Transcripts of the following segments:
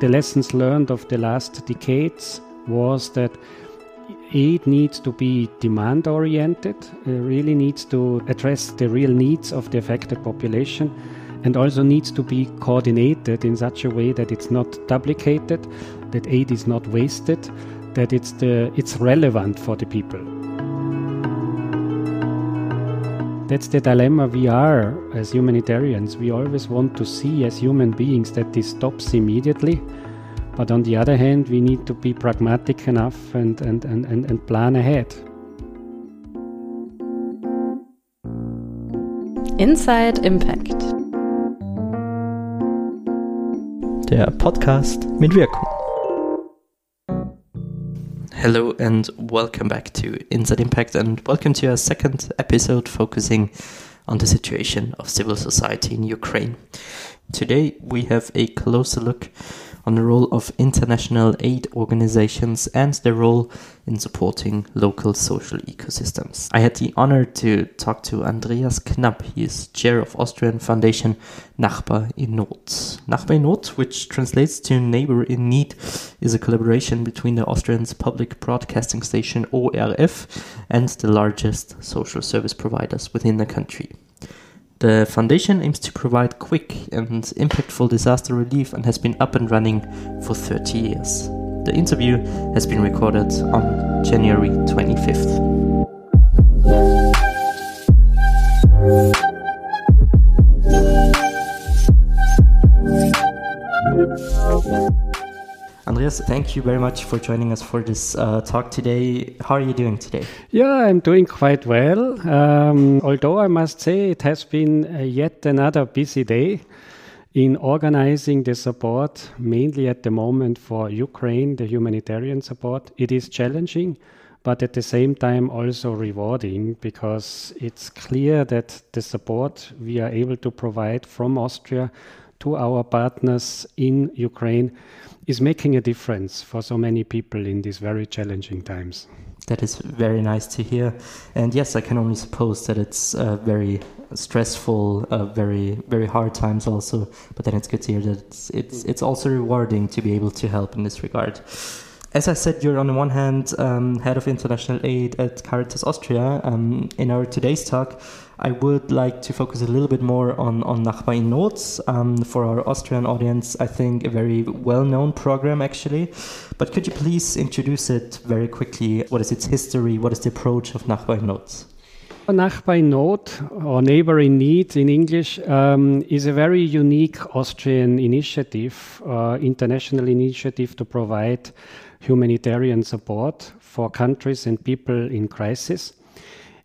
the lessons learned of the last decades was that aid needs to be demand oriented, it uh, really needs to address the real needs of the affected population, and also needs to be coordinated in such a way that it's not duplicated, that aid is not wasted, that it's, the, it's relevant for the people. That's the dilemma we are as humanitarians. We always want to see as human beings that this stops immediately. But on the other hand, we need to be pragmatic enough and, and, and, and, and plan ahead. Inside Impact. Der Podcast mit Wirkung. Hello and welcome back to Inside Impact and welcome to our second episode focusing on the situation of civil society in Ukraine. Today we have a closer look on the role of international aid organizations and their role in supporting local social ecosystems. I had the honor to talk to Andreas Knapp. He is chair of Austrian Foundation Nachbar in Not. Nachbar in Not, which translates to neighbor in need, is a collaboration between the Austrian's public broadcasting station ORF and the largest social service providers within the country. The foundation aims to provide quick and impactful disaster relief and has been up and running for 30 years. The interview has been recorded on January 25th. Andreas, thank you very much for joining us for this uh, talk today. How are you doing today? Yeah, I'm doing quite well. Um, although I must say it has been uh, yet another busy day in organizing the support, mainly at the moment for Ukraine, the humanitarian support. It is challenging, but at the same time also rewarding because it's clear that the support we are able to provide from Austria to our partners in Ukraine is making a difference for so many people in these very challenging times. That is very nice to hear. And yes, I can only suppose that it's uh, very stressful, uh, very very hard times also. But then it's good to hear that it's, it's it's also rewarding to be able to help in this regard. As I said, you're on the one hand um, head of international aid at Caritas Austria. Um, in our today's talk, I would like to focus a little bit more on, on Nachbar in Not. Um, for our Austrian audience, I think a very well known program actually. But could you please introduce it very quickly? What is its history? What is the approach of Nachbar in Not? Nachbar in Not, or Neighbor in Need in English, um, is a very unique Austrian initiative, uh, international initiative to provide humanitarian support for countries and people in crisis.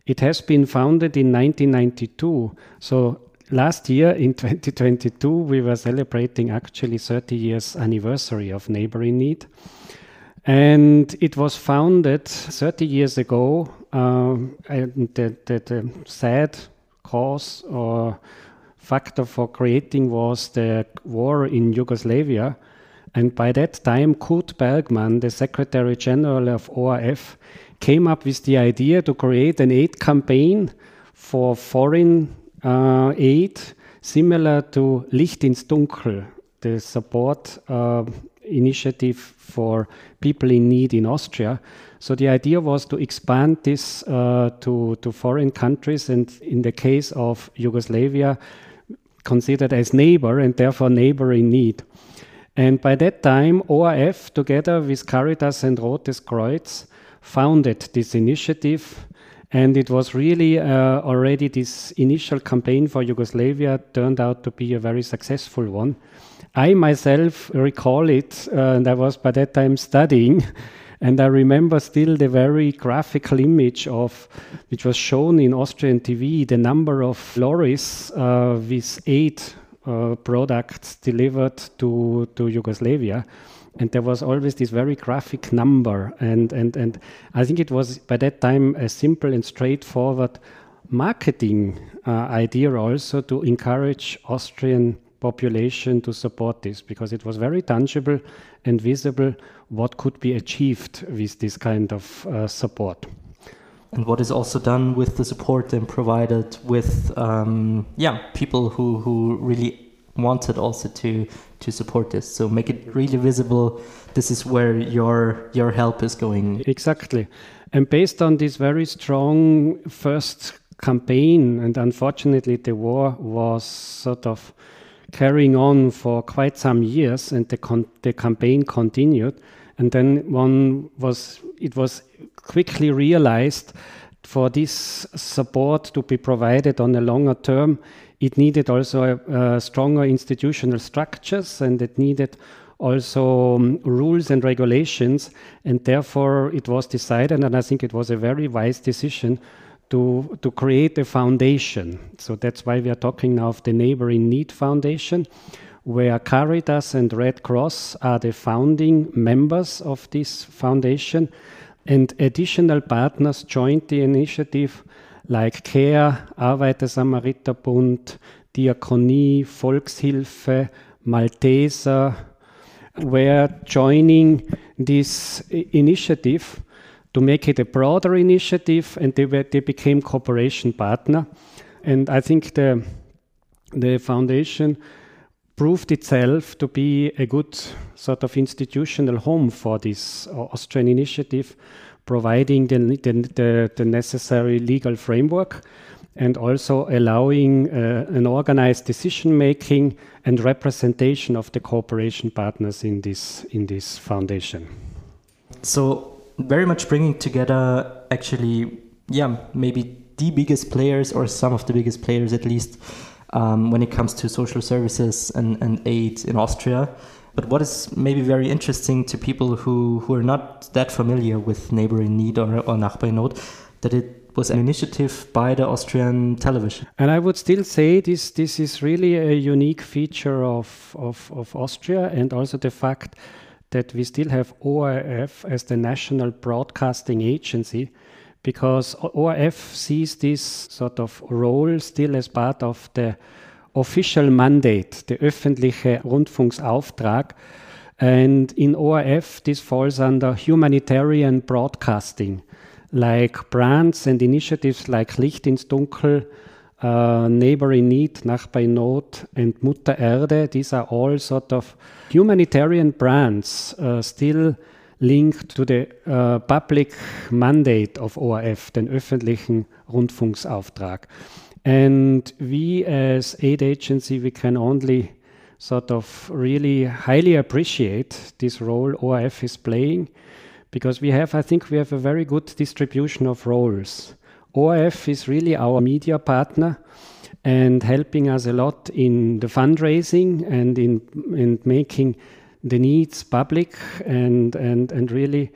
It has been founded in 1992. So last year in 2022, we were celebrating actually 30 years anniversary of Neighbor in Need. And it was founded 30 years ago. Uh, and the, the, the sad cause or factor for creating was the war in Yugoslavia. And by that time, Kurt Bergmann, the Secretary General of ORF, came up with the idea to create an aid campaign for foreign uh, aid, similar to Licht ins Dunkel, the support uh, initiative for people in need in Austria. So the idea was to expand this uh, to, to foreign countries, and in the case of Yugoslavia, considered as neighbor and therefore neighbor in need. And by that time, ORF, together with Caritas and Rotes Kreuz, founded this initiative. And it was really uh, already this initial campaign for Yugoslavia turned out to be a very successful one. I myself recall it, uh, and I was by that time studying. And I remember still the very graphical image of, which was shown in Austrian TV, the number of lorries uh, with aid uh, products delivered to, to Yugoslavia and there was always this very graphic number. And and and i think it was by that time a simple and straightforward marketing uh, idea also to encourage austrian population to support this because it was very tangible and visible what could be achieved with this kind of uh, support. And what is also done with the support and provided with um, yeah people who who really wanted also to to support this. So make it really visible. This is where your your help is going. Exactly, and based on this very strong first campaign, and unfortunately the war was sort of carrying on for quite some years, and the the campaign continued, and then one was it was quickly realized for this support to be provided on a longer term, it needed also uh, stronger institutional structures and it needed also um, rules and regulations. And therefore, it was decided, and I think it was a very wise decision. To, to create a foundation. So that's why we are talking now of the Neighbor in Need Foundation, where Caritas and Red Cross are the founding members of this foundation and additional partners joined the initiative like CARE, Arbeiter-Samariter-Bund, Diakonie, Volkshilfe, Malteser were joining this initiative to make it a broader initiative and they, were, they became cooperation partner. And I think the, the foundation proved itself to be a good sort of institutional home for this uh, Austrian initiative, providing the, the, the necessary legal framework and also allowing uh, an organized decision making and representation of the cooperation partners in this in this foundation. So very much bringing together actually, yeah, maybe the biggest players or some of the biggest players at least um, when it comes to social services and, and aid in Austria. But what is maybe very interesting to people who, who are not that familiar with Neighbor in Need or, or Nachbar in Not, that it was an initiative by the Austrian television. And I would still say this, this is really a unique feature of, of, of Austria and also the fact that we still have ORF as the national broadcasting agency because ORF sees this sort of role still as part of the official mandate, the öffentliche Rundfunksauftrag. And in ORF, this falls under humanitarian broadcasting, like brands and initiatives like Licht ins Dunkel, uh, Neighbor in Need, Nachbar in Not, and Mutter Erde. These are all sort of humanitarian brands uh, still linked to the uh, public mandate of ORF, den öffentlichen Rundfunksauftrag. And we as aid agency, we can only sort of really highly appreciate this role ORF is playing because we have, I think we have a very good distribution of roles. ORF is really our media partner and helping us a lot in the fundraising and in, in making the needs public and, and, and really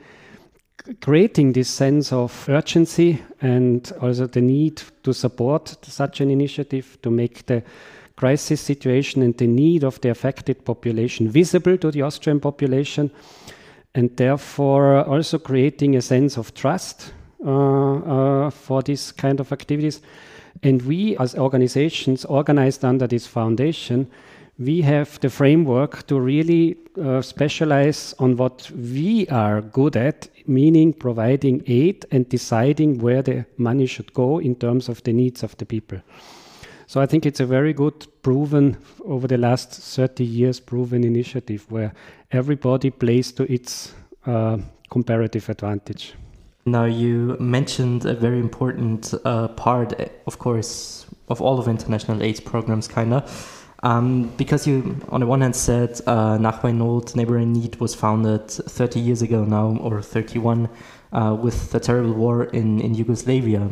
creating this sense of urgency and also the need to support such an initiative to make the crisis situation and the need of the affected population visible to the Austrian population and therefore also creating a sense of trust uh, uh, for this kind of activities. And we, as organizations organized under this foundation, we have the framework to really uh, specialize on what we are good at, meaning providing aid and deciding where the money should go in terms of the needs of the people. So I think it's a very good proven over the last 30 years proven initiative where everybody plays to its uh, comparative advantage. Now you mentioned a very important uh, part, of course, of all of international AIDS programs, kind of um, because you, on the one hand, said uh, Nachbar in Not, Neighbor in Need was founded 30 years ago now, or 31, uh, with the terrible war in, in Yugoslavia.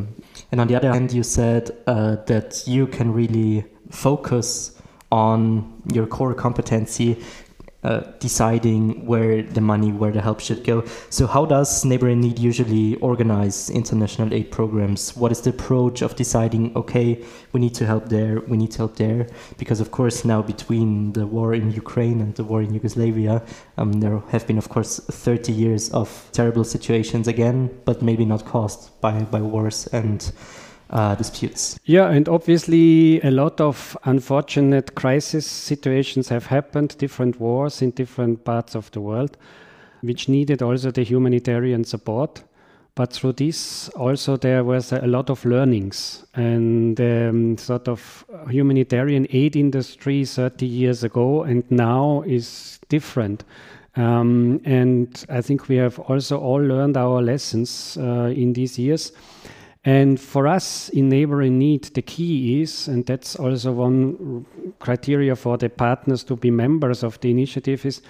And on the other hand, you said uh, that you can really focus on your core competency uh, deciding where the money, where the help should go. So, how does Neighbor in Need usually organize international aid programs? What is the approach of deciding, okay, we need to help there, we need to help there? Because, of course, now between the war in Ukraine and the war in Yugoslavia, um, there have been, of course, 30 years of terrible situations again, but maybe not caused by, by wars and uh, disputes. Yeah, and obviously a lot of unfortunate crisis situations have happened, different wars in different parts of the world, which needed also the humanitarian support. But through this, also there was a lot of learnings and um, sort of humanitarian aid industry 30 years ago and now is different. Um, and I think we have also all learned our lessons uh, in these years. And for us in Neighbor in Need, the key is, and that's also one criteria for the partners to be members of the initiative, is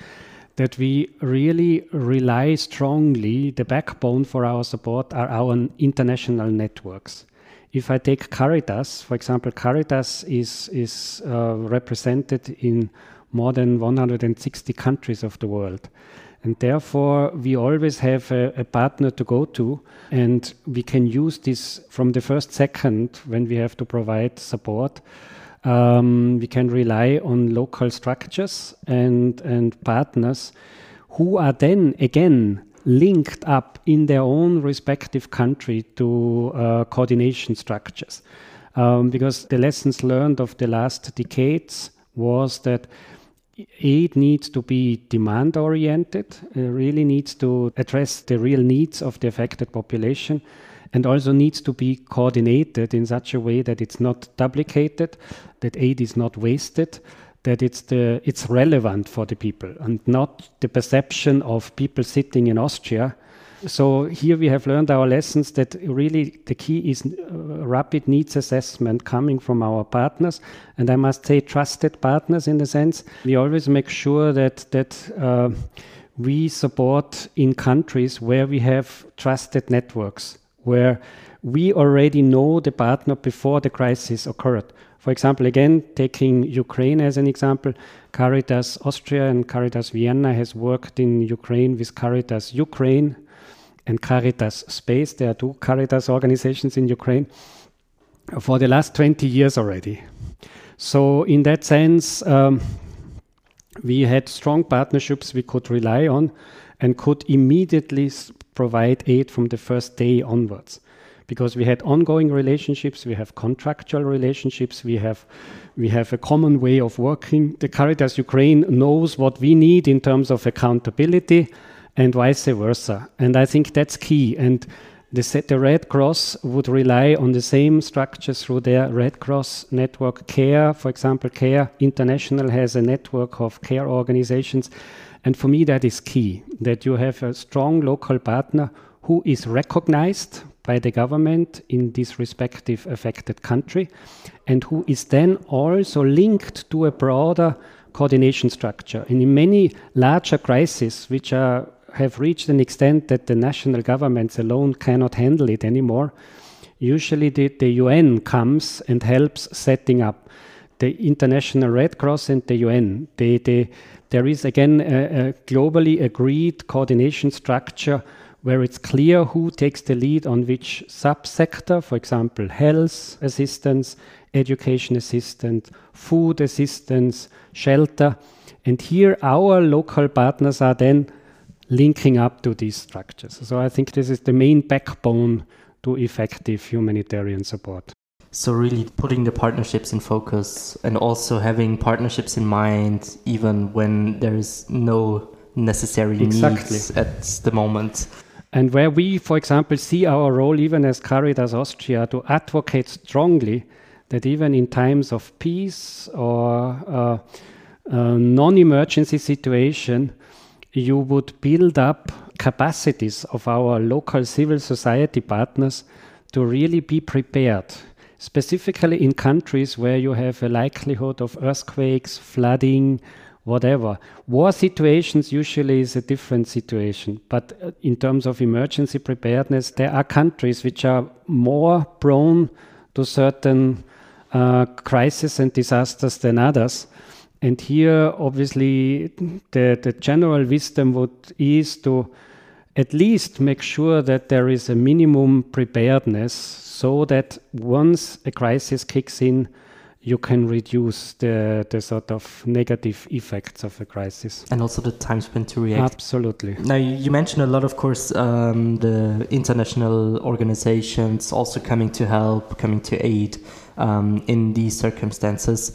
that we really rely strongly, the backbone for our support are our international networks. If I take Caritas, for example, Caritas is, is uh, represented in more than 160 countries of the world. And therefore, we always have a, a, partner to go to, and we can use this from the first second when we have to provide support um, we can rely on local structures and, and partners who are then again linked up in their own respective country to uh, coordination structures. Um, because the lessons learned of the last decades was that aid needs to be demand oriented, it really needs to address the real needs of the affected population and also needs to be coordinated in such a way that it's not duplicated, that aid is not wasted, that it's the it's relevant for the people and not the perception of people sitting in Austria. So here we have learned our lessons that really the key is uh, rapid needs assessment coming from our partners, and I must say trusted partners in the sense we always make sure that that. Uh, we support in countries where we have trusted networks where we already know the partner before the crisis occurred. For example, again, taking Ukraine as an example, Caritas Austria and Caritas Vienna has worked in Ukraine with Caritas Ukraine and Caritas Spes. There are two Caritas organizations in Ukraine for the last 20 years already. So, in that sense, um, we had strong partnerships we could rely on and could immediately provide aid from the first day onwards because we had ongoing relationships, we have contractual relationships, we have we have a common way of working. The Caritas Ukraine knows what we need in terms of accountability and vice versa. And I think that's key. And the, the Red Cross would rely on the same structures through their Red Cross network care. For example, CARE International has a network of care organizations and for me, that is key that you have a strong local partner who is recognized by the government in this respective affected country and who is then also linked to a broader coordination structure. And in many larger crises, which are, have reached an extent that the national governments alone cannot handle it anymore, usually the, the UN comes and helps setting up the International Red Cross and the UN. They, they, there is again a, a globally agreed coordination structure where it's clear who takes the lead on which subsector, for example, health assistance, education assistance, food assistance, shelter. And here our local partners are then linking up to these structures. So I think this is the main backbone to effective humanitarian support. So really putting the partnerships in focus and also having partnerships in mind even when there is no necessary exactly. needs at the moment. And where we, for example, see our role even as Caritas Austria to advocate strongly that even in times of peace or uh, uh, non-emergency situation, you would build up capacities of our local civil society partners to really be prepared specifically in countries where you have a likelihood of earthquakes, flooding, whatever. War situations usually is a different situation, but uh, in terms of emergency preparedness, there are countries which are more prone to certain uh, crises and disasters than others. And here, obviously, the, the general wisdom would is to at least make sure that there is a minimum preparedness so that once a crisis kicks in, you can reduce the, the sort of negative effects of a crisis. And also the time spent to react. Absolutely. Now, you mentioned a lot, of course, um, the international organizations also coming to help, coming to aid. Um, in these circumstances.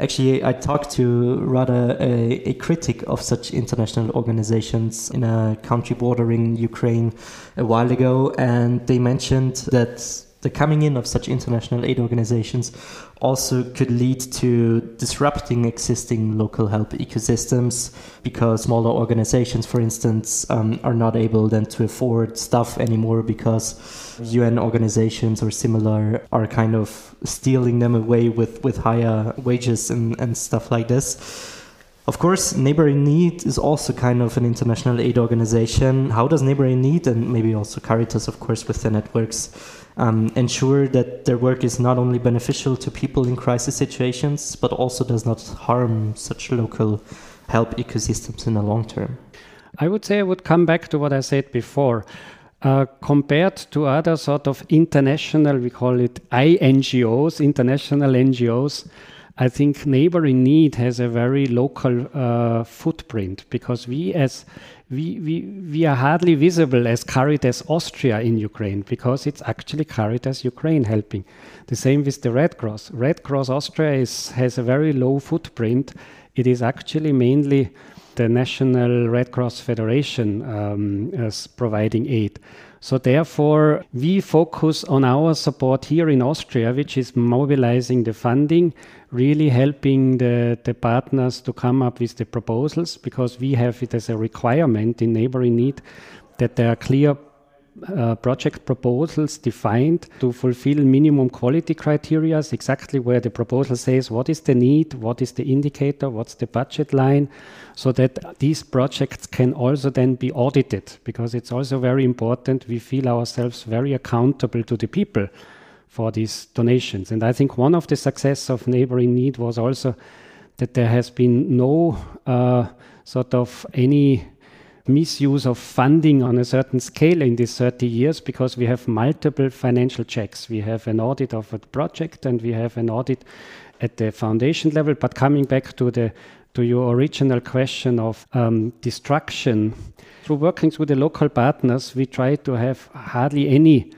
Actually, I talked to rather a, a, critic of such international organizations in a country bordering Ukraine a while ago, and they mentioned that the coming in of such international aid organizations also could lead to disrupting existing local help ecosystems because smaller organizations, for instance, um, are not able then to afford stuff anymore because UN organizations or similar are kind of stealing them away with, with higher wages and, and stuff like this. Of course, Neighbor in Need is also kind of an international aid organization. How does Neighbor in Need and maybe also Caritas, of course, with their networks, um, ensure that their work is not only beneficial to people in crisis situations, but also does not harm such local help ecosystems in the long term? I would say I would come back to what I said before. Uh, compared to other sort of international, we call it INGOs, international NGOs, I think Neighbor in Need has a very local uh, footprint because we as we, we, we are hardly visible as Caritas Austria in Ukraine because it's actually Caritas Ukraine helping. The same with the Red Cross. Red Cross Austria is, has a very low footprint. It is actually mainly the National Red Cross Federation um, as providing aid. So therefore, we focus on our support here in Austria, which is mobilizing the funding, really helping the, the partners to come up with the proposals, because we have it as a requirement in Neighbor in Need that there are clear uh, project proposals defined to fulfill minimum quality criteria, exactly where the proposal says what is the need, what is the indicator, what's the budget line, so that these projects can also then be audited, because it's also very important. We feel ourselves very accountable to the people for these donations. And I think one of the success of Neighbor in Need was also that there has been no uh, sort of any misuse of funding on a certain scale in these 30 years because we have multiple financial checks. We have an audit of a project and we have an audit at the foundation level. But coming back to the to your original question of um, destruction, through working with the local partners, we try to have hardly any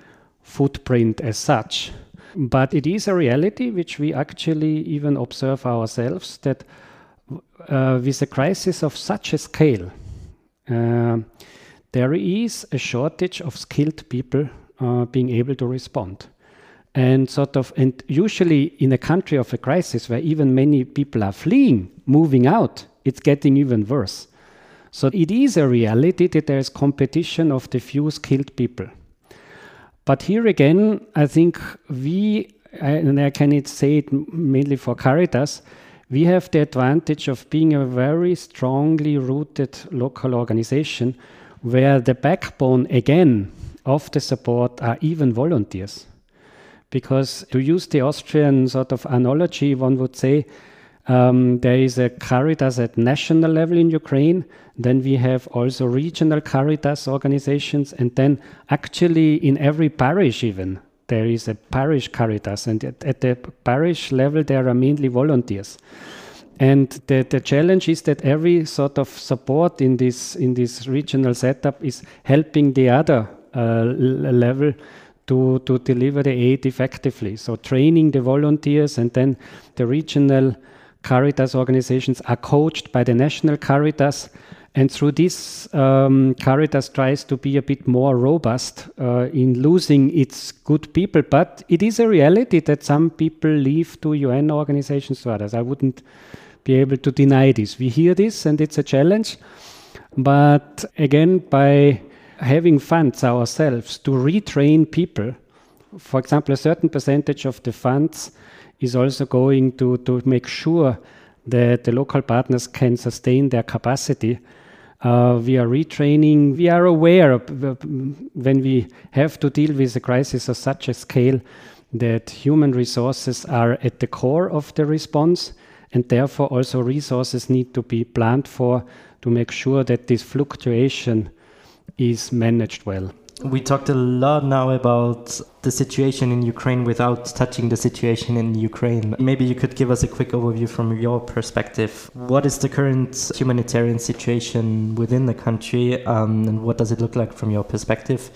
footprint as such. But it is a reality which we actually even observe ourselves that uh, with a crisis of such a scale, uh, there is a shortage of skilled people uh, being able to respond. And sort of, and usually in a country of a crisis where even many people are fleeing, moving out, it's getting even worse. So it is a reality that there is competition of the few skilled people. But here again, I think we, and I can say it mainly for Caritas, we have the advantage of being a very strongly rooted local organization where the backbone again of the support are even volunteers. Because to use the Austrian sort of analogy, one would say um, there is a Caritas at national level in Ukraine, then we have also regional Caritas organizations, and then actually in every parish, even there is a parish caritas, and at, at, the parish level, there are mainly volunteers. And the, the challenge is that every sort of support in this in this regional setup is helping the other uh, level to, to deliver the aid effectively. So training the volunteers and then the regional Caritas organizations are coached by the national Caritas and through this, um, Caritas tries to be a bit more robust uh, in losing its good people. But it is a reality that some people leave to UN organizations to others. I wouldn't be able to deny this. We hear this and it's a challenge. But again, by having funds ourselves to retrain people, for example, a certain percentage of the funds is also going to, to make sure that the local partners can sustain their capacity uh, we are retraining. We are aware of, when we have to deal with a crisis of such a scale that human resources are at the core of the response, and therefore also resources need to be planned for to make sure that this fluctuation is managed well. We talked a lot now about the situation in Ukraine without touching the situation in Ukraine. Maybe you could give us a quick overview from your perspective. What is the current humanitarian situation within the country um, and what does it look like from your perspective?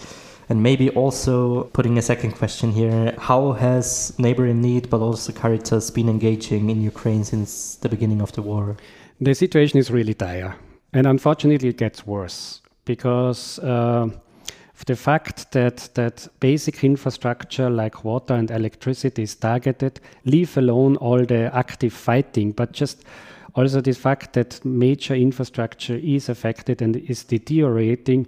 And maybe also putting a second question here how has Neighbor in Need, but also Caritas, been engaging in Ukraine since the beginning of the war? The situation is really dire. And unfortunately, it gets worse because. Uh, the fact that, that basic infrastructure like water and electricity is targeted, leave alone all the active fighting, but just also the fact that major infrastructure is affected and is deteriorating,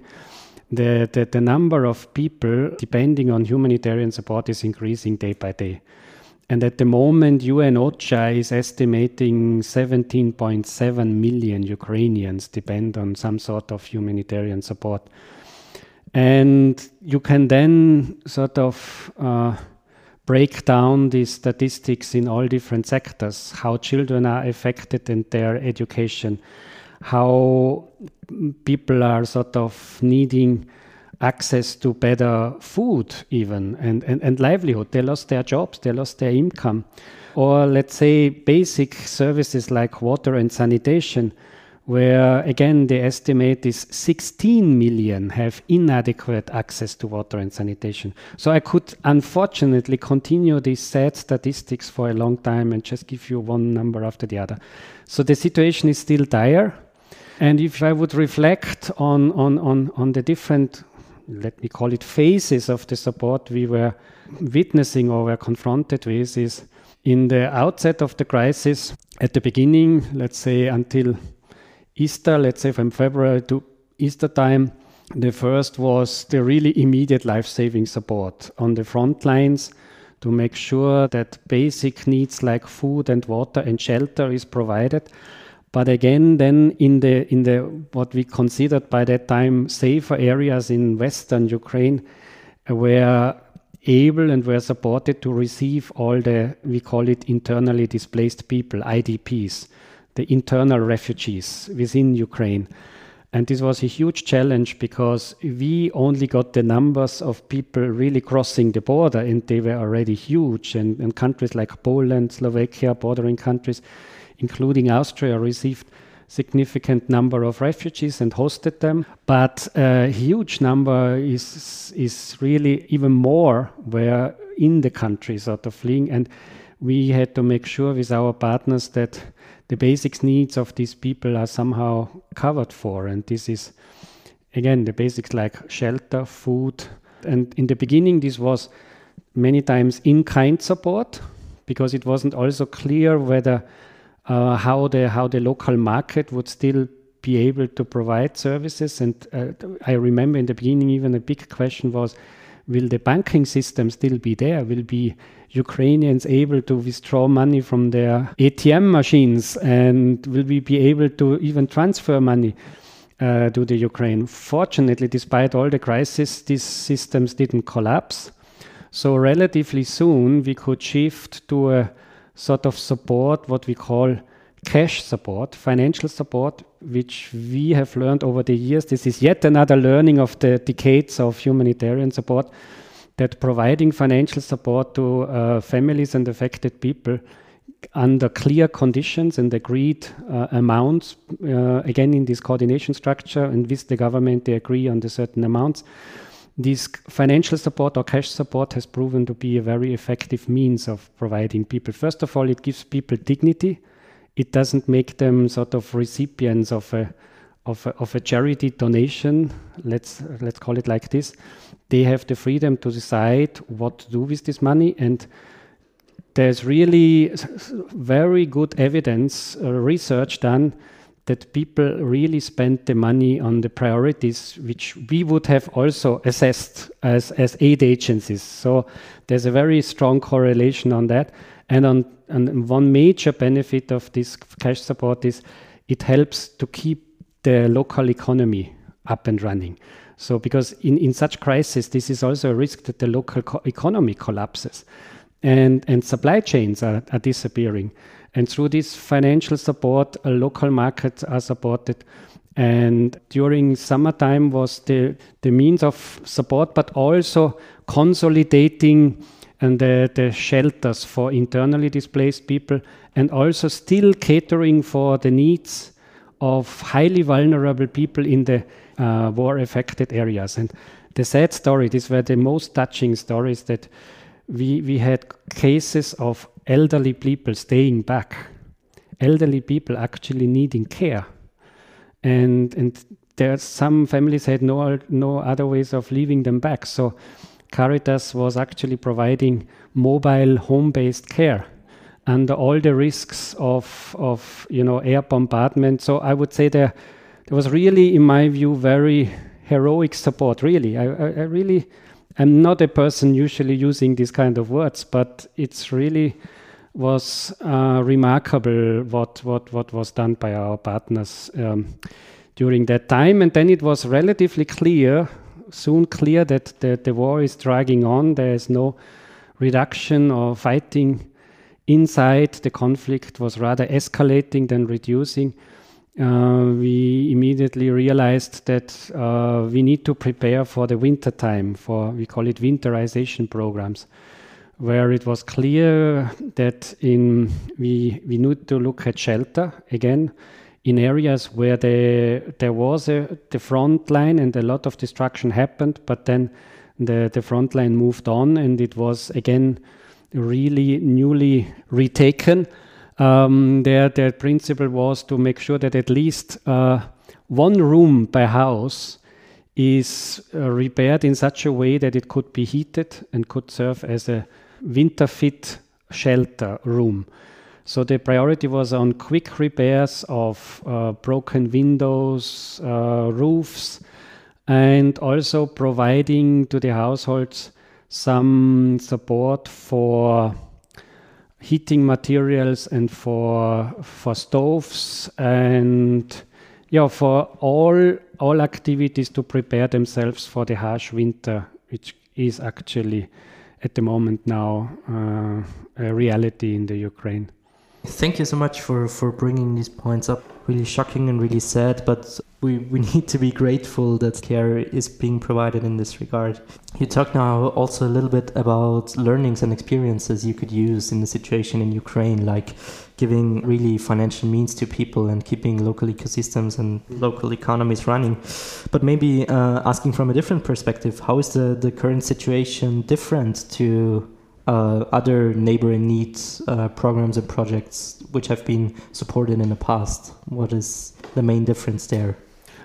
the, the, the number of people depending on humanitarian support is increasing day by day. And at the moment, UN OCHA is estimating 17.7 million Ukrainians depend on some sort of humanitarian support. And you can then sort of uh, break down these statistics in all different sectors how children are affected in their education, how people are sort of needing access to better food, even, and, and, and livelihood. They lost their jobs, they lost their income. Or let's say basic services like water and sanitation where again the estimate is 16 million have inadequate access to water and sanitation. So I could unfortunately continue these sad statistics for a long time and just give you one number after the other. So the situation is still dire. And if I would reflect on, on, on, on the different, let me call it phases of the support we were witnessing or were confronted with, is in the outset of the crisis, at the beginning, let's say until Easter, let's say from February to Easter time, the first was the really immediate life saving support on the front lines to make sure that basic needs like food and water and shelter is provided. But again, then in the in the what we considered by that time safer areas in western Ukraine were able and were supported to receive all the we call it internally displaced people, IDPs the internal refugees within Ukraine. And this was a huge challenge because we only got the numbers of people really crossing the border, and they were already huge. And, and countries like Poland, Slovakia, bordering countries, including Austria, received significant number of refugees and hosted them. But a huge number is is really even more were in the country sort of fleeing. And we had to make sure with our partners that the basic needs of these people are somehow covered for. And this is, again, the basics like shelter, food. And in the beginning, this was many times in kind support because it wasn't also clear whether uh, how the how the local market would still be able to provide services. And uh, I remember in the beginning, even a big question was, will the banking system still be there? Will be Ukrainians able to withdraw money from their ATM machines? And will we be able to even transfer money uh, to the Ukraine? Fortunately, despite all the crisis, these systems didn't collapse. So, relatively soon, we could shift to a sort of support, what we call cash support, financial support, which we have learned over the years. This is yet another learning of the decades of humanitarian support that providing financial support to uh, families and affected people under clear conditions and agreed uh, amounts, uh, again in this coordination structure, and with the government they agree on the certain amounts. This financial support or cash support has proven to be a very effective means of providing people. First of all, it gives people dignity. It doesn't make them sort of recipients of a of a, of a charity donation. Let's let's call it like this. They have the freedom to decide what to do with this money and there's really very good evidence uh, research done that people really spend the money on the priorities which we would have also assessed as, as aid agencies. So there's a very strong correlation on that. And on and one major benefit of this cash support is it helps to keep the local economy up and running so, because in, in such crisis, this is also a risk that the local co- economy collapses and, and supply chains are, are disappearing. And through this financial support, uh, local markets are supported. And during summertime was the, the means of support, but also consolidating and the, the shelters for internally displaced people and also still catering for the needs of highly vulnerable people in the uh, war affected areas. And the sad story, these were the most touching stories that we, we had cases of elderly people staying back, elderly people actually needing care. And, and there some families had no, no other ways of leaving them back. So Caritas was actually providing mobile home-based care under all the risks of, of you know, air bombardment. So I would say there, there was really, in my view, very heroic support, really. I, I, I really am not a person usually using these kind of words, but it's really was uh, remarkable what, what, what was done by our partners um, during that time. And then it was relatively clear, soon clear that the, the war is dragging on. There is no reduction or fighting inside. The conflict was rather escalating than reducing. Uh, we immediately realized that uh, we need to prepare for the winter time, for we call it winterization programs, where it was clear that in we we need to look at shelter again in areas where the, there was a, the front line and a lot of destruction happened, but then the, the front line moved on and it was again really newly retaken um, their, their principle was to make sure that at least uh, one room per house is uh, repaired in such a way that it could be heated and could serve as a winter fit shelter room. So the priority was on quick repairs of uh, broken windows, uh, roofs, and also providing to the households some support for heating materials and for for stoves and yeah for all all activities to prepare themselves for the harsh winter which is actually at the moment now uh, a reality in the Ukraine. Thank you so much for, for bringing these points up. Really shocking and really sad, but we, we need to be grateful that care is being provided in this regard. You talk now also a little bit about learnings and experiences you could use in the situation in Ukraine, like giving really financial means to people and keeping local ecosystems and local economies running. But maybe uh, asking from a different perspective, how is the, the current situation different to uh, other neighboring needs uh, programs and projects which have been supported in the past? What is the main difference there?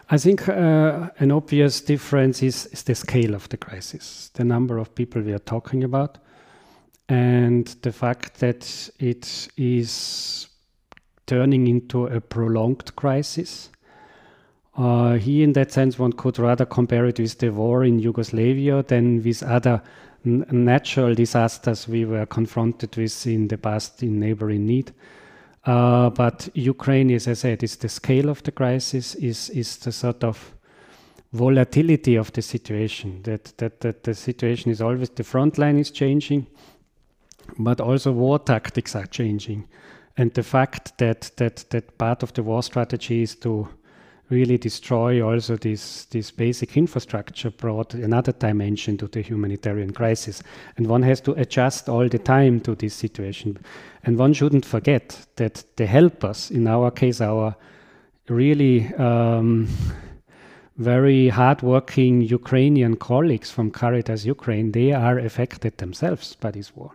I think uh, an obvious difference is, is, the scale of the crisis, the number of people we are talking about, and the fact that it is turning into a prolonged crisis. Uh, here, in that sense, one could rather compare it with the war in Yugoslavia than with other natural disasters we were confronted with in the past in Neighbor in Need. Uh, but Ukraine, as I said, is the scale of the crisis, is is the sort of volatility of the situation. That that that the situation is always the front line is changing, but also war tactics are changing, and the fact that that that part of the war strategy is to really destroy also this, this basic infrastructure brought another dimension to the humanitarian crisis. And one has to adjust all the time to this situation. And one shouldn't forget that the helpers, in our case, our really um, very hardworking Ukrainian colleagues from Caritas Ukraine, they are affected themselves by this war.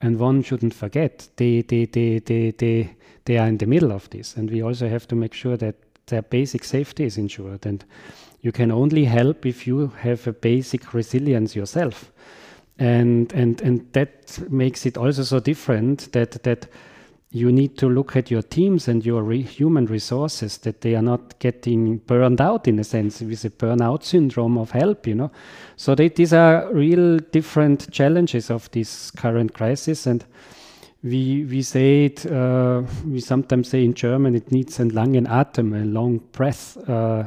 And one shouldn't forget, they, they, they, they, they, they are in the middle of this. And we also have to make sure that their basic safety is ensured. And you can only help if you have a basic resilience yourself. And, and, and that makes it also so different that, that you need to look at your teams and your re human resources that they are not getting burned out in a sense with a burnout syndrome of help you know so they, these are real different challenges of this current crisis and we, we say it, uh, we sometimes say in German, it needs a langen Atem, a long breath. Uh,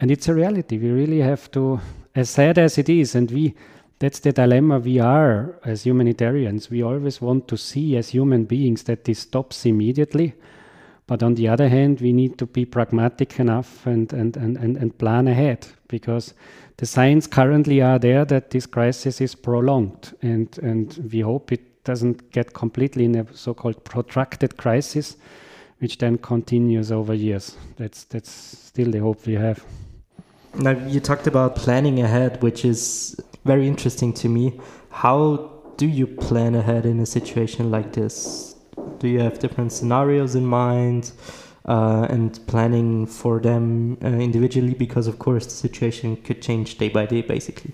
and it's a reality. We really have to, as sad as it is, and we, that's the dilemma we are as humanitarians. We always want to see as human beings that this stops immediately. But on the other hand, we need to be pragmatic enough and, and, and, and, and plan ahead because the signs currently are there that this crisis is prolonged. And, and we hope it doesn't get completely in a so-called protracted crisis, which then continues over years. That's that's still the hope we have. Now, you talked about planning ahead, which is very interesting to me. How do you plan ahead in a situation like this? Do you have different scenarios in mind uh, and planning for them uh, individually? Because, of course, the situation could change day by day, basically.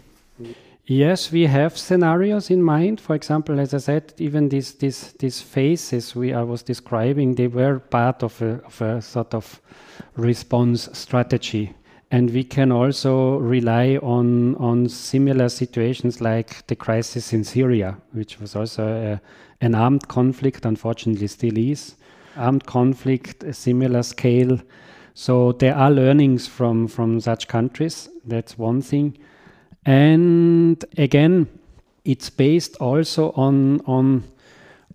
Yes, we have scenarios in mind. For example, as I said, even these these these phases we I was describing, they were part of a, of a sort of response strategy and we can also rely on on similar situations like the crisis in Syria, which was also a, an armed conflict. Unfortunately, still is armed conflict, a similar scale. So there are learnings from from such countries. That's one thing, and again, it's based also on on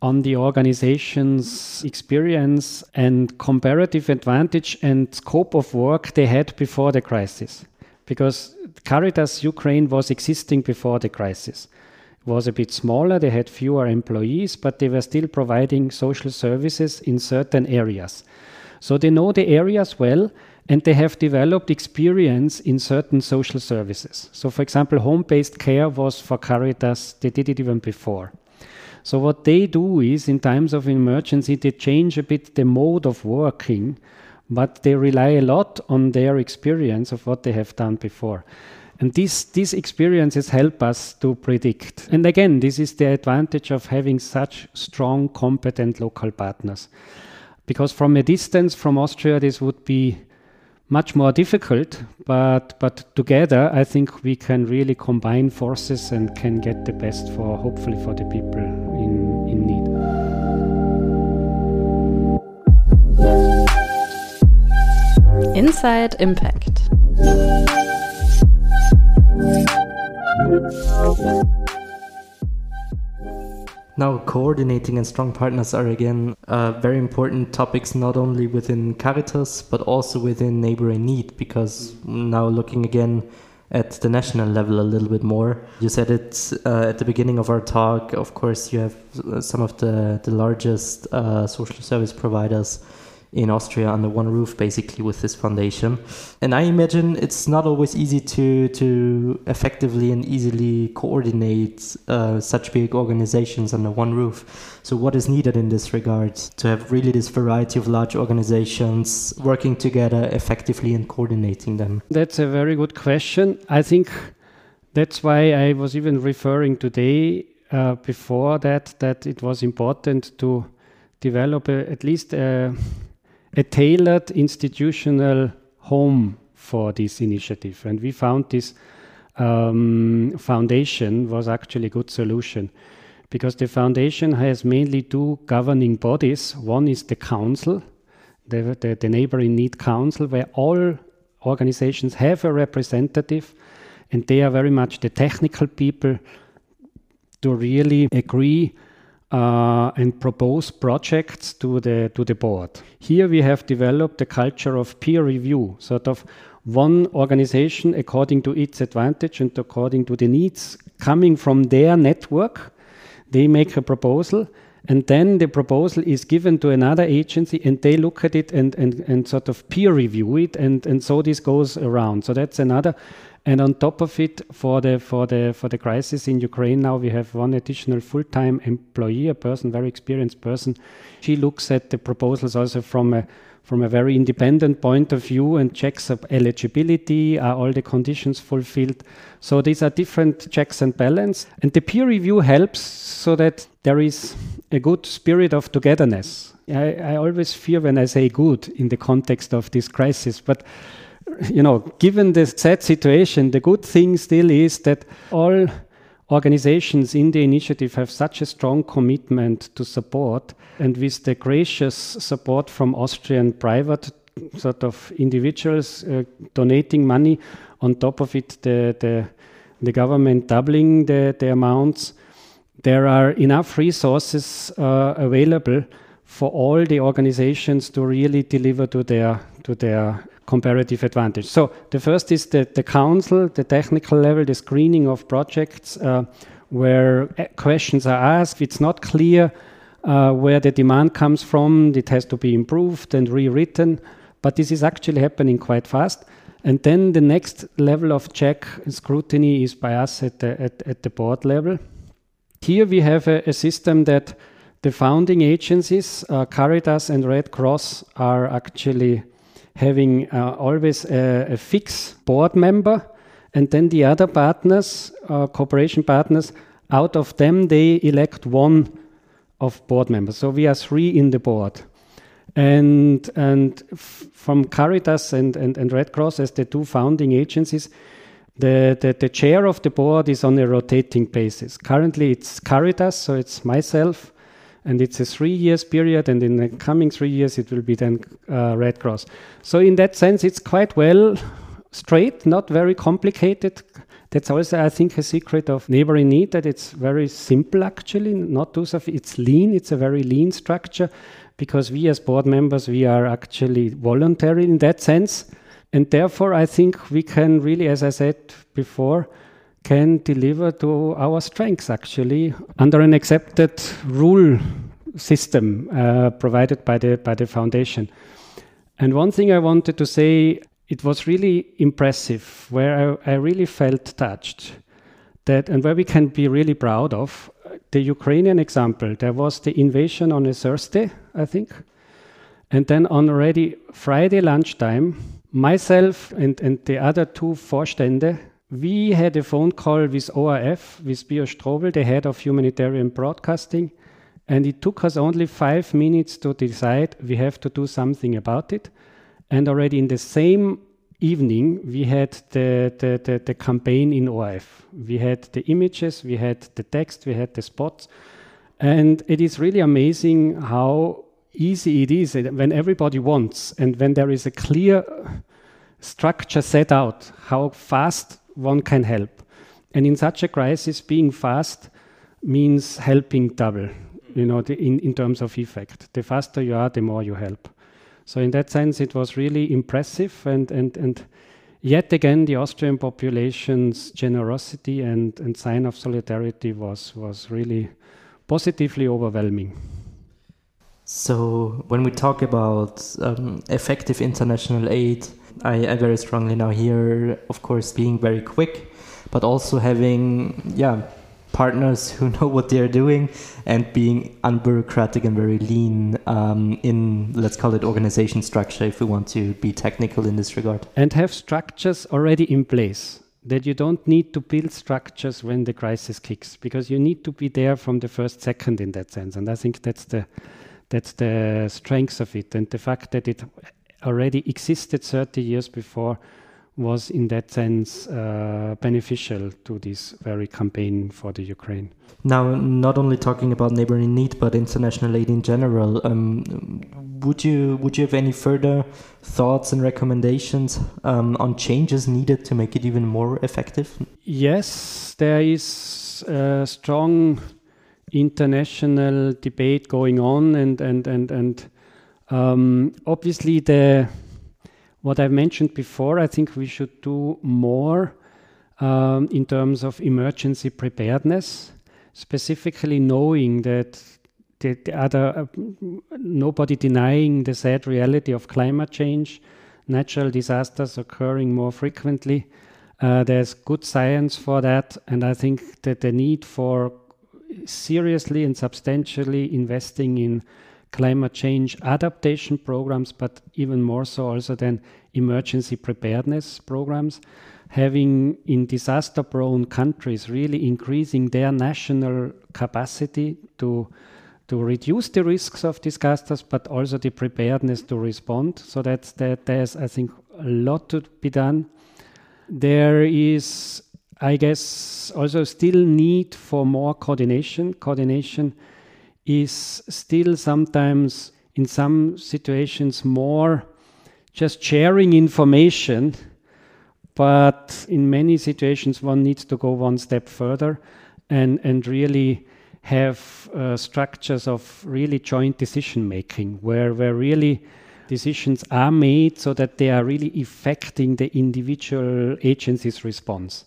on the organization's experience and comparative advantage and scope of work they had before the crisis. Because Caritas Ukraine was existing before the crisis. It was a bit smaller, they had fewer employees, but they were still providing social services in certain areas. So they know the areas well and they have developed experience in certain social services. So, for example, home based care was for Caritas, they did it even before. So what they do is, in times of emergency, they change a bit the mode of working, but they rely a lot on their experience of what they have done before. And these, these experiences help us to predict. And again, this is the advantage of having such strong, competent local partners. Because from a distance from Austria, this would be much more difficult, but but together I think we can really combine forces and can get the best for hopefully for the people in, in need. Inside Impact. Now, coordinating and strong partners are again uh, very important topics, not only within Caritas, but also within Neighbor in Need, because now looking again at the national level a little bit more. You said it uh, at the beginning of our talk. Of course, you have uh, some of the, the largest uh, social service providers in Austria under one roof, basically with this foundation. And I imagine it's not always easy to to effectively and easily coordinate uh, such big organizations under one roof. So, what is needed in this regard to have really this variety of large organizations working together effectively and coordinating them? That's a very good question. I think that's why I was even referring today uh, before that that it was important to develop a, at least a a tailored institutional home for this initiative. And we found this um, foundation was actually a good solution because the foundation has mainly two governing bodies. One is the council, the, the, the Neighbor in Need Council, where all organizations have a representative and they are very much the technical people to really agree uh, and propose projects to the to the board. Here we have developed a culture of peer review, sort of one organization according to its advantage and according to the needs coming from their network. They make a proposal and then the proposal is given to another agency and they look at it and, and, and sort of peer review it and, and so this goes around. So that's another and on top of it, for the for the for the crisis in Ukraine now, we have one additional full-time employee, a person, very experienced person. She looks at the proposals also from a from a very independent point of view and checks up eligibility, are all the conditions fulfilled. So these are different checks and balance. And the peer review helps so that there is a good spirit of togetherness. I, I always fear when I say good in the context of this crisis, but you know, given the sad situation, the good thing still is that all organizations in the initiative have such a strong commitment to support, and with the gracious support from Austrian private sort of individuals uh, donating money, on top of it, the, the, the government doubling the, the amounts, there are enough resources uh, available for all the organizations to really deliver to their to their comparative advantage. So the first is the, the council, the technical level, the screening of projects uh, where uh, questions are asked. It's not clear uh, where the demand comes from. It has to be improved and rewritten. But this is actually happening quite fast. And then the next level of check and scrutiny is by us at the, at, at the board level. Here we have a, a system that the founding agencies, uh, Caritas and Red Cross, are actually having uh, always a, a fixed board member, and then the other partners, uh, cooperation partners, out of them they elect one of board members. So we are three in the board. And, and from Caritas and, and, and Red Cross as the two founding agencies, the, the, the chair of the board is on a rotating basis. Currently it's Caritas, so it's myself, and it's a three years period, and in the coming three years it will be then uh, Red Cross. So in that sense, it's quite well straight, not very complicated. That's also, I think, a secret of Neighbor in Need that it's very simple actually, not too It's lean. It's a very lean structure because we as board members we are actually voluntary in that sense, and therefore I think we can really, as I said before, can deliver to our strengths actually under an accepted rule system uh, provided by the by the foundation. And one thing I wanted to say it was really impressive, where I, I, really felt touched that, and where we can be really proud of the Ukrainian example. There was the invasion on a Thursday, I think, and then on already Friday lunchtime, myself and, and the other two Vorstände, we had a phone call with ORF, with Pius Strobl, the head of humanitarian broadcasting, and it took us only five minutes to decide we have to do something about it. And already in the same evening, we had the, the, the, the, campaign in ORF. We had the images, we had the text, we had the spots. And it is really amazing how easy it is when everybody wants and when there is a clear structure set out, how fast one can help. And in such a crisis, being fast means helping double, you know, the, in, in terms of effect. The faster you are, the more you help. So in that sense, it was really impressive, and and and yet again, the Austrian population's generosity and and sign of solidarity was was really positively overwhelming. So when we talk about um, effective international aid, I, I very strongly now hear, of course, being very quick, but also having yeah partners who know what they're doing and being unbureaucratic and very lean um, in let's call it organization structure if we want to be technical in this regard. And have structures already in place that you don't need to build structures when the crisis kicks because you need to be there from the first second in that sense. And i think that's the that's the strength of it and the fact that it already existed 30 years before was in that sense uh, beneficial to this very campaign for the Ukraine. Now, not only talking about Neighbor in Need, but international aid in general. Um, would you would you have any further thoughts and recommendations um, on changes needed to make it even more effective? Yes, there is a strong international debate going on, and and and and um, obviously the what I mentioned before, I think we should do more um, in terms of emergency preparedness, specifically knowing that the, the other, uh, nobody denying the sad reality of climate change, natural disasters occurring more frequently. Uh, there's good science for that, and I think that the need for seriously and substantially investing in climate change adaptation programs, but even more so also than emergency preparedness programs, having in disaster prone countries really increasing their national capacity to to reduce the risks of disasters, but also the preparedness to respond. So that's that there's I think a lot to be done. There is, I guess, also still need for more coordination. Coordination is still sometimes in some situations more just sharing information, but in many situations one needs to go one step further and, and really have uh, structures of really joint decision making where, where really decisions are made so that they are really affecting the individual agency's response.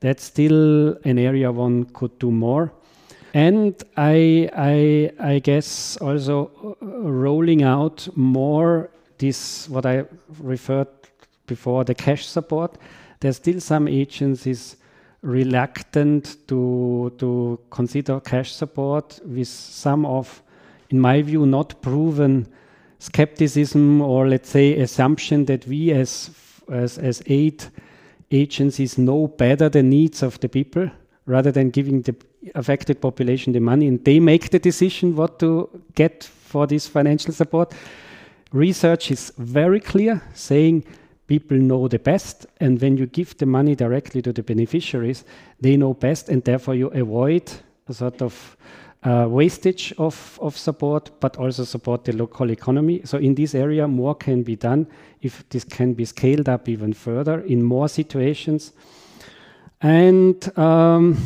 That's still an area one could do more and I, I, I guess also uh, rolling out more this what I referred before the cash support. There's still some agencies reluctant to to consider cash support with some of, in my view, not proven skepticism or let's say assumption that we as as, as aid agencies know better the needs of the people rather than giving the affected population the money and they make the decision what to get for this financial support. Research is very clear, saying people know the best, and when you give the money directly to the beneficiaries, they know best, and therefore you avoid a sort of uh, wastage of, of support, but also support the local economy. So in this area, more can be done if this can be scaled up even further in more situations. And um,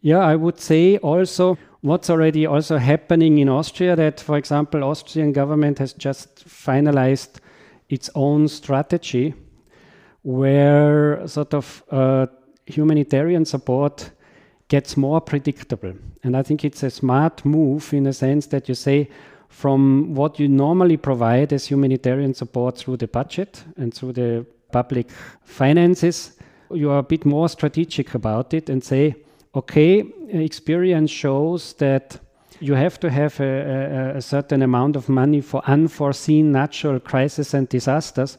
yeah, I would say also what's already also happening in Austria that, for example, Austrian government has just finalized its own strategy where sort of uh, humanitarian support gets more predictable. And I think it's a smart move in a sense that you say, from what you normally provide as humanitarian support through the budget and through the public finances, you are a bit more strategic about it and say, okay, experience shows that you have to have a, a, a, certain amount of money for unforeseen natural crises and disasters.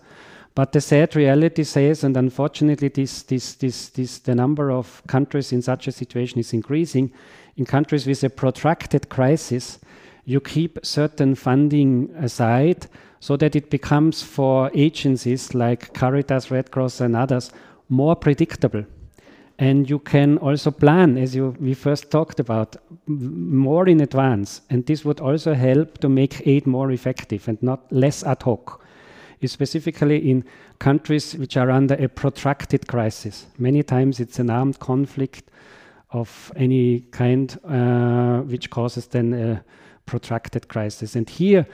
But the sad reality says, and unfortunately, this, this, this, this, the number of countries in such a situation is increasing. In countries with a protracted crisis, you keep certain funding aside so that it becomes for agencies like Caritas, Red Cross, and others more predictable. And you can also plan as you we first talked about more in advance. And this would also help to make aid more effective and not less ad hoc specifically in countries which are under a protracted crisis many times it's an armed conflict of any kind uh, which causes then a protracted crisis and here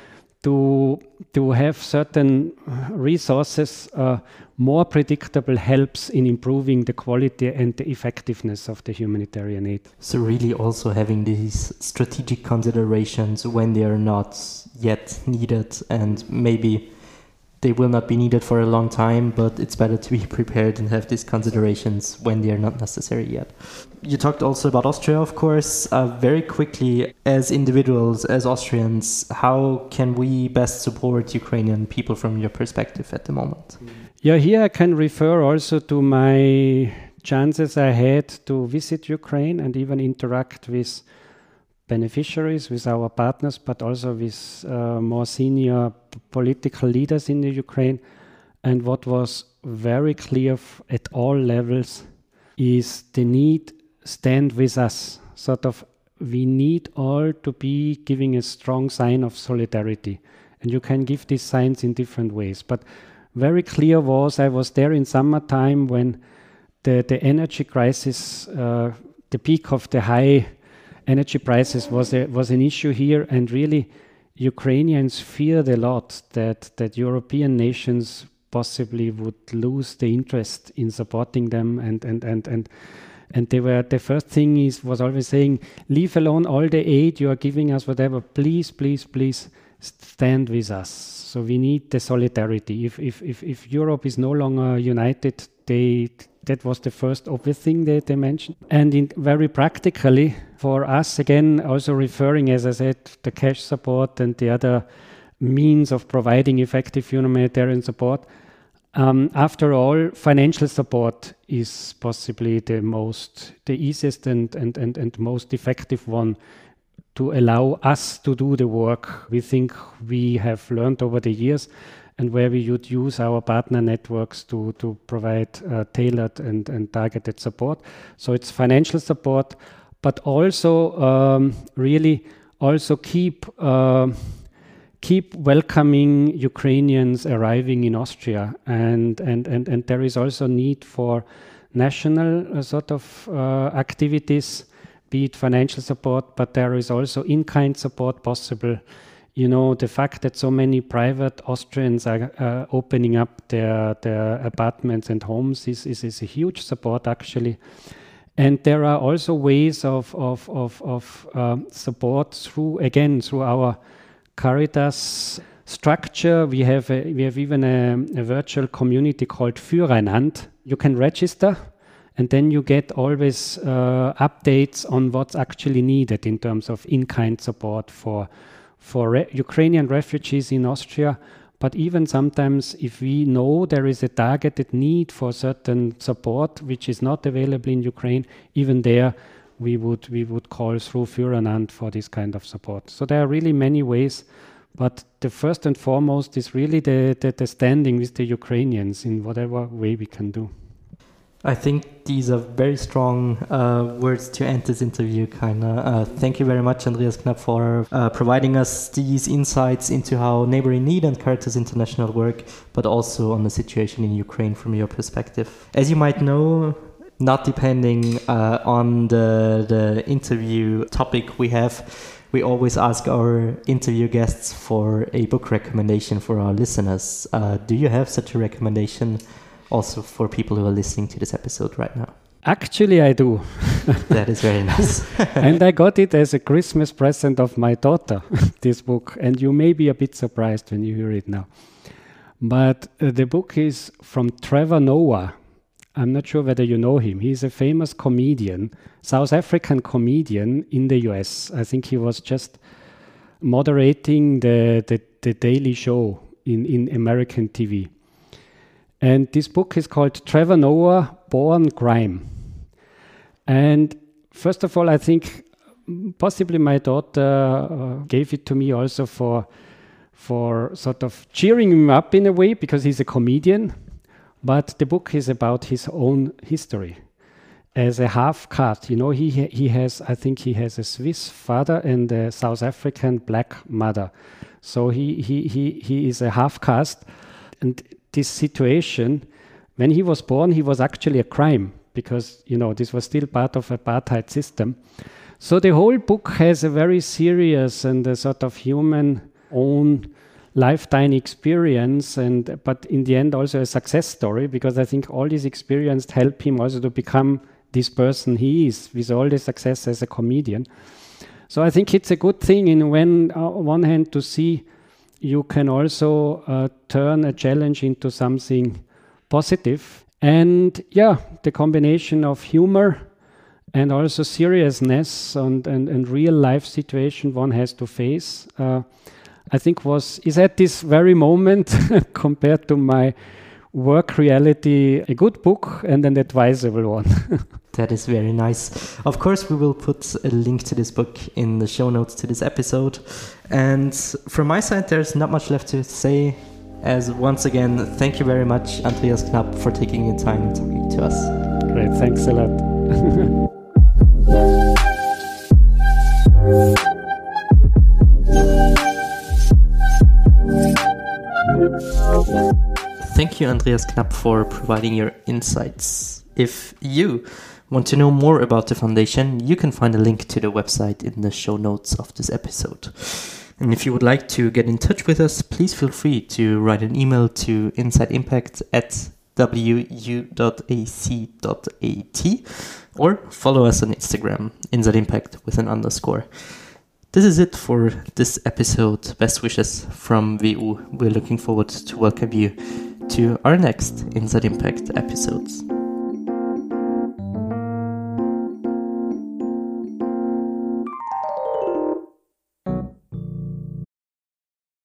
to to have certain resources uh, more predictable helps in improving the quality and the effectiveness of the humanitarian aid. So really also having these strategic considerations when they are not yet needed and maybe they will not be needed for a long time, but it's better to be prepared and have these considerations when they are not necessary yet. You talked also about Austria, of course. Uh, very quickly, as individuals, as Austrians, how can we best support Ukrainian people from your perspective at the moment? Yeah, here I can refer also to my chances I had to visit Ukraine and even interact with beneficiaries, with our partners, but also with uh, more senior political leaders in the Ukraine. And what was very clear at all levels is the need stand with us. Sort of, we need all to be giving a strong sign of solidarity. And you can give these signs in different ways. But very clear was I was there in summertime when the, the energy crisis, uh, the peak of the high energy prices was a, was an issue here, and really Ukrainians feared a lot that that European nations possibly would lose the interest in supporting them, and and and and and they were the first thing is was always saying, leave alone all the aid you are giving us, whatever. Please, please, please stand with us. So we need the solidarity. If if if, if Europe is no longer united, they that was the first obvious thing that they mentioned. And in, very practically for us, again, also referring, as I said, the cash support and the other means of providing effective humanitarian support. Um, after all, financial support is possibly the most, the easiest and, and, and, and most effective one to allow us to do the work we think we have learned over the years and where we would use our partner networks to, to provide uh, tailored and, and targeted support. So it's financial support, but also um, really also keep uh, keep welcoming Ukrainians arriving in Austria, and and and, and there is also need for national uh, sort of uh, activities, be it financial support, but there is also in-kind support possible you know, the fact that so many private Austrians are uh, opening up their, their apartments and homes is, is, is, a huge support, actually. And there are also ways of, of, of, of um, support through, again, through our Caritas structure. We have a, we have even a, a virtual community called Füreinander. You can register, and then you get always uh, updates on what's actually needed in terms of in-kind support for for re Ukrainian refugees in Austria. But even sometimes, if we know there is a targeted need for certain support which is not available in Ukraine, even there we would we would call through Füreinander for this kind of support. So there are really many ways but the first and foremost is really the, the, the standing with the Ukrainians in whatever way we can do. I think these are very strong uh, words to end this interview, of. Uh, thank you very much, Andreas Knapp, for uh, providing us these insights into how Neighbor in Need and Caritas International work, but also on the situation in Ukraine from your perspective. As you might know, not depending uh, on the, the interview topic we have, we always ask our interview guests for a book recommendation for our listeners. Uh, do you have such a recommendation also for people who are listening to this episode right now? Actually, I do. that is very nice. and I got it as a Christmas present of my daughter, this book. And you may be a bit surprised when you hear it now. But uh, the book is from Trevor Noah. I'm not sure whether you know him. He's a famous comedian, South African comedian in the US. I think he was just moderating the, the, the Daily Show in, in American TV. And this book is called Trevor Noah Born Crime. And first of all, I think possibly my daughter uh, gave it to me also for, for sort of cheering him up in a way because he's a comedian but the book is about his own history as a half caste. You know, he he has I think he has a Swiss father and a South African black mother, so he he he he is a half caste, and this situation, when he was born, he was actually a crime because you know this was still part of apartheid system. So the whole book has a very serious and a sort of human own lifetime experience and but in the end also a success story because I think all this experience helped him also to become this person he is with all the success as a comedian. So I think it's a good thing in when uh, one hand to see you can also uh, turn a challenge into something positive. And yeah the combination of humor and also seriousness and, and, and real life situation one has to face uh, I think was is at this very moment compared to my work reality a good book and an advisable one. that is very nice. Of course, we will put a link to this book in the show notes to this episode. And from my side, there's not much left to say. As once again, thank you very much, Andreas Knapp, for taking the time and talking to us. Great, thanks a lot. Thank you, Andreas Knapp, for providing your insights. If you want to know more about the foundation, you can find a link to the website in the show notes of this episode. And if you would like to get in touch with us, please feel free to write an email to insideimpact at wu.ac.at or follow us on Instagram, Inside Impact with an underscore. This is it for this episode. Best wishes from WU. We're looking forward to welcome you to our next Inside Impact episodes.